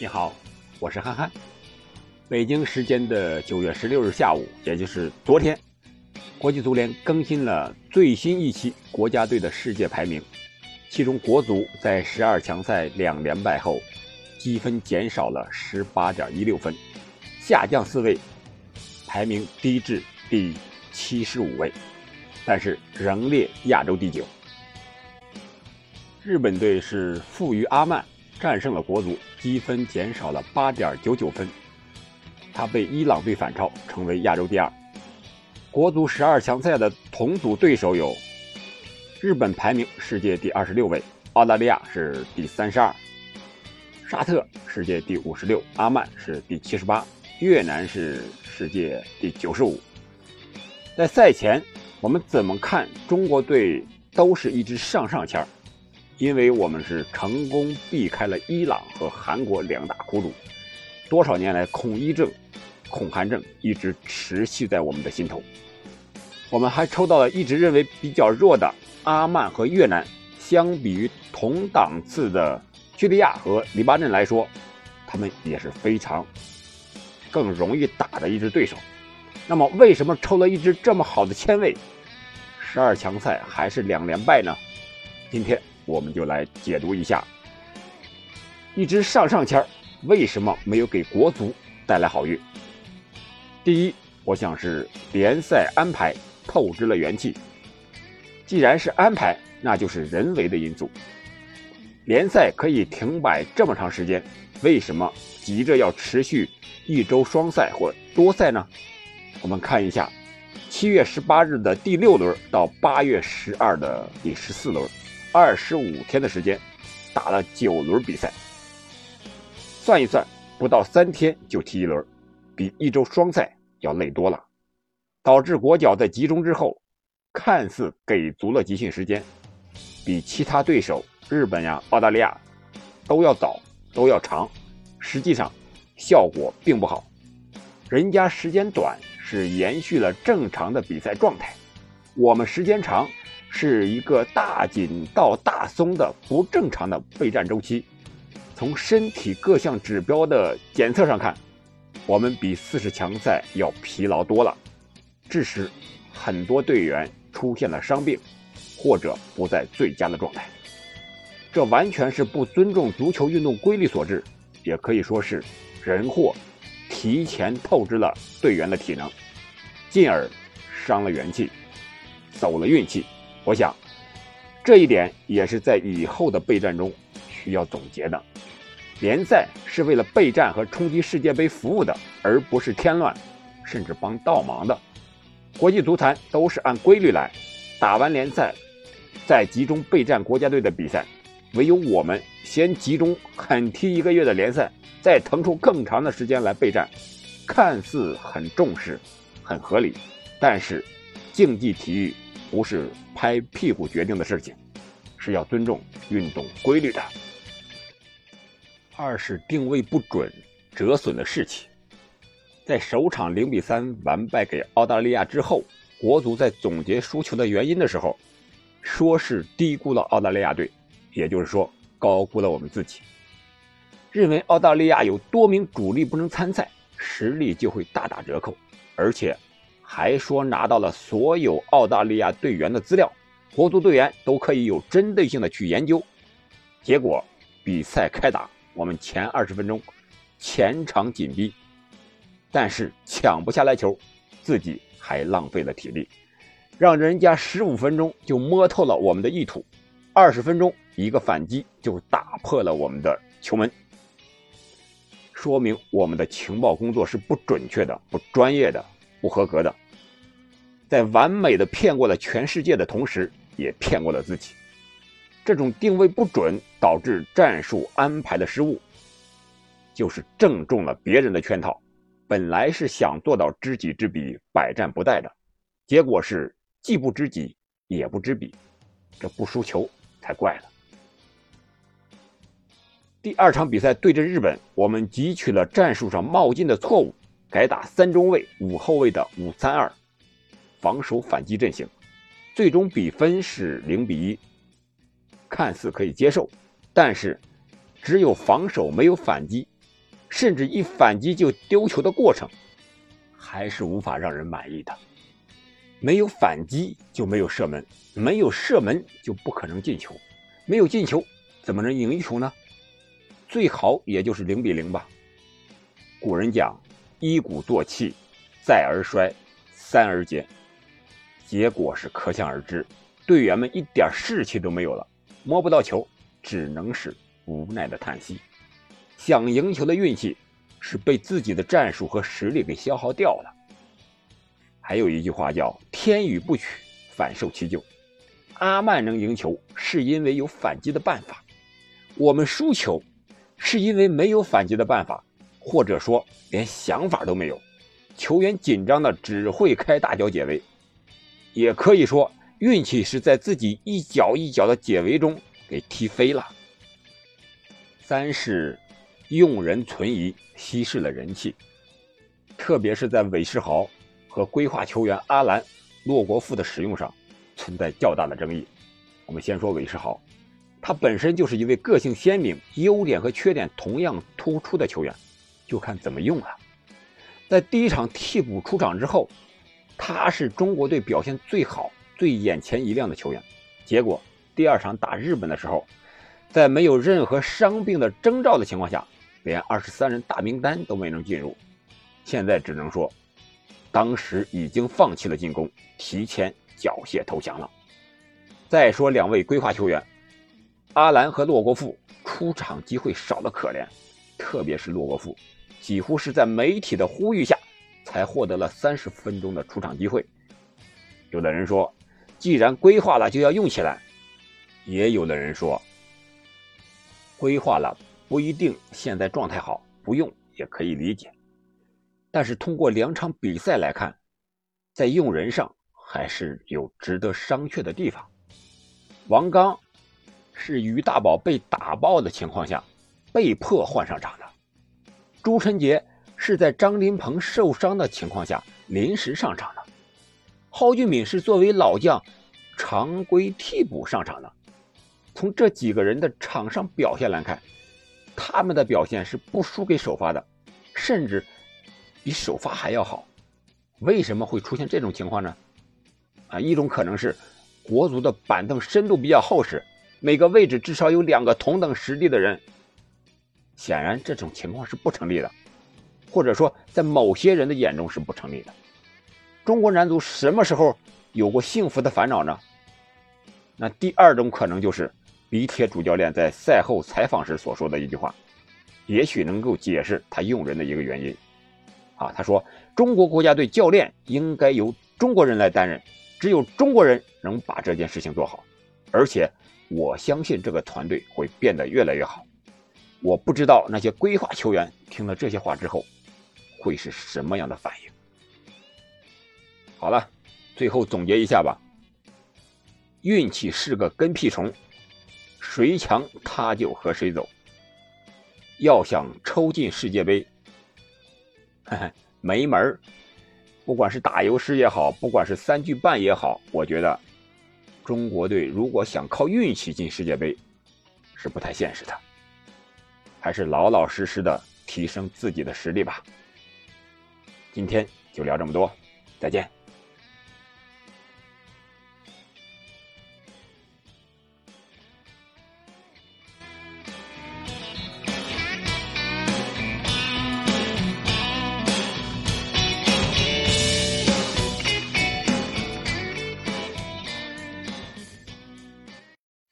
你好，我是憨憨。北京时间的九月十六日下午，也就是昨天，国际足联更新了最新一期国家队的世界排名，其中国足在十二强赛两连败后，积分减少了十八点一六分，下降四位，排名低至第七十五位，但是仍列亚洲第九。日本队是负于阿曼。战胜了国足，积分减少了八点九九分，他被伊朗队反超，成为亚洲第二。国足十二强赛的同组对手有：日本排名世界第二十六位，澳大利亚是第三十二，沙特世界第五十六，阿曼是第七十八，越南是世界第九十五。在赛前，我们怎么看中国队都是一支上上签儿。因为我们是成功避开了伊朗和韩国两大苦主，多少年来恐伊症、恐韩症一直持续在我们的心头。我们还抽到了一直认为比较弱的阿曼和越南，相比于同档次的叙利亚和黎巴嫩来说，他们也是非常更容易打的一支对手。那么，为什么抽了一支这么好的签位，十二强赛还是两连败呢？今天。我们就来解读一下，一支上上签为什么没有给国足带来好运？第一，我想是联赛安排透支了元气。既然是安排，那就是人为的因素。联赛可以停摆这么长时间，为什么急着要持续一周双赛或多赛呢？我们看一下，七月十八日的第六轮到八月十二的第十四轮。二十五天的时间，打了九轮比赛，算一算，不到三天就踢一轮，比一周双赛要累多了，导致国脚在集中之后，看似给足了集训时间，比其他对手日本呀、澳大利亚都要早，都要长，实际上效果并不好，人家时间短是延续了正常的比赛状态，我们时间长。是一个大紧到大松的不正常的备战周期。从身体各项指标的检测上看，我们比四十强赛要疲劳多了，致使很多队员出现了伤病，或者不在最佳的状态。这完全是不尊重足球运动规律所致，也可以说是人祸，提前透支了队员的体能，进而伤了元气，走了运气。我想，这一点也是在以后的备战中需要总结的。联赛是为了备战和冲击世界杯服务的，而不是添乱，甚至帮倒忙的。国际足坛都是按规律来，打完联赛再集中备战国家队的比赛。唯有我们先集中狠踢一个月的联赛，再腾出更长的时间来备战，看似很重视，很合理，但是竞技体育。不是拍屁股决定的事情，是要尊重运动规律的。二是定位不准，折损了士气。在首场零比三完败给澳大利亚之后，国足在总结输球的原因的时候，说是低估了澳大利亚队，也就是说高估了我们自己。认为澳大利亚有多名主力不能参赛，实力就会大打折扣，而且。还说拿到了所有澳大利亚队员的资料，国足队员都可以有针对性的去研究。结果比赛开打，我们前二十分钟前场紧逼，但是抢不下来球，自己还浪费了体力，让人家十五分钟就摸透了我们的意图，二十分钟一个反击就打破了我们的球门，说明我们的情报工作是不准确的、不专业的。不合格的，在完美的骗过了全世界的同时，也骗过了自己。这种定位不准导致战术安排的失误，就是正中了别人的圈套。本来是想做到知己知彼，百战不殆的，结果是既不知己也不知彼，这不输球才怪了。第二场比赛对阵日本，我们汲取了战术上冒进的错误。改打三中卫、五后卫的五三二，防守反击阵型，最终比分是零比一，看似可以接受，但是只有防守没有反击，甚至一反击就丢球的过程，还是无法让人满意的。没有反击就没有射门，没有射门就不可能进球，没有进球怎么能赢一球呢？最好也就是零比零吧。古人讲：“一鼓作气，再而衰，三而竭。”结果是可想而知，队员们一点士气都没有了，摸不到球，只能是无奈的叹息。想赢球的运气是被自己的战术和实力给消耗掉了。还有一句话叫“天与不取，反受其咎”。阿曼能赢球，是因为有反击的办法；我们输球，是因为没有反击的办法，或者说连想法都没有。球员紧张的只会开大脚解围。也可以说，运气是在自己一脚一脚的解围中给踢飞了。三是用人存疑，稀释了人气，特别是在韦世豪和规划球员阿兰、洛国富的使用上存在较大的争议。我们先说韦世豪，他本身就是一位个性鲜明、优点和缺点同样突出的球员，就看怎么用了。在第一场替补出场之后。他是中国队表现最好、最眼前一亮的球员。结果第二场打日本的时候，在没有任何伤病的征兆的情况下，连二十三人大名单都没能进入。现在只能说，当时已经放弃了进攻，提前缴械投降了。再说两位规划球员，阿兰和洛国富出场机会少得可怜，特别是洛国富，几乎是在媒体的呼吁下。才获得了三十分钟的出场机会。有的人说，既然规划了，就要用起来；也有的人说，规划了不一定现在状态好，不用也可以理解。但是通过两场比赛来看，在用人上还是有值得商榷的地方。王刚是于大宝被打爆的情况下被迫换上场的，朱晨杰。是在张林鹏受伤的情况下临时上场的，蒿俊闵是作为老将常规替补上场的。从这几个人的场上表现来看，他们的表现是不输给首发的，甚至比首发还要好。为什么会出现这种情况呢？啊，一种可能是国足的板凳深度比较厚实，每个位置至少有两个同等实力的人。显然，这种情况是不成立的。或者说，在某些人的眼中是不成立的。中国男足什么时候有过幸福的烦恼呢？那第二种可能就是李铁主教练在赛后采访时所说的一句话，也许能够解释他用人的一个原因。啊，他说：“中国国家队教练应该由中国人来担任，只有中国人能把这件事情做好，而且我相信这个团队会变得越来越好。”我不知道那些规划球员听了这些话之后。会是什么样的反应？好了，最后总结一下吧。运气是个跟屁虫，谁强他就和谁走。要想抽进世界杯，没门儿。不管是打油诗也好，不管是三句半也好，我觉得中国队如果想靠运气进世界杯，是不太现实的。还是老老实实的提升自己的实力吧。今天就聊这么多，再见。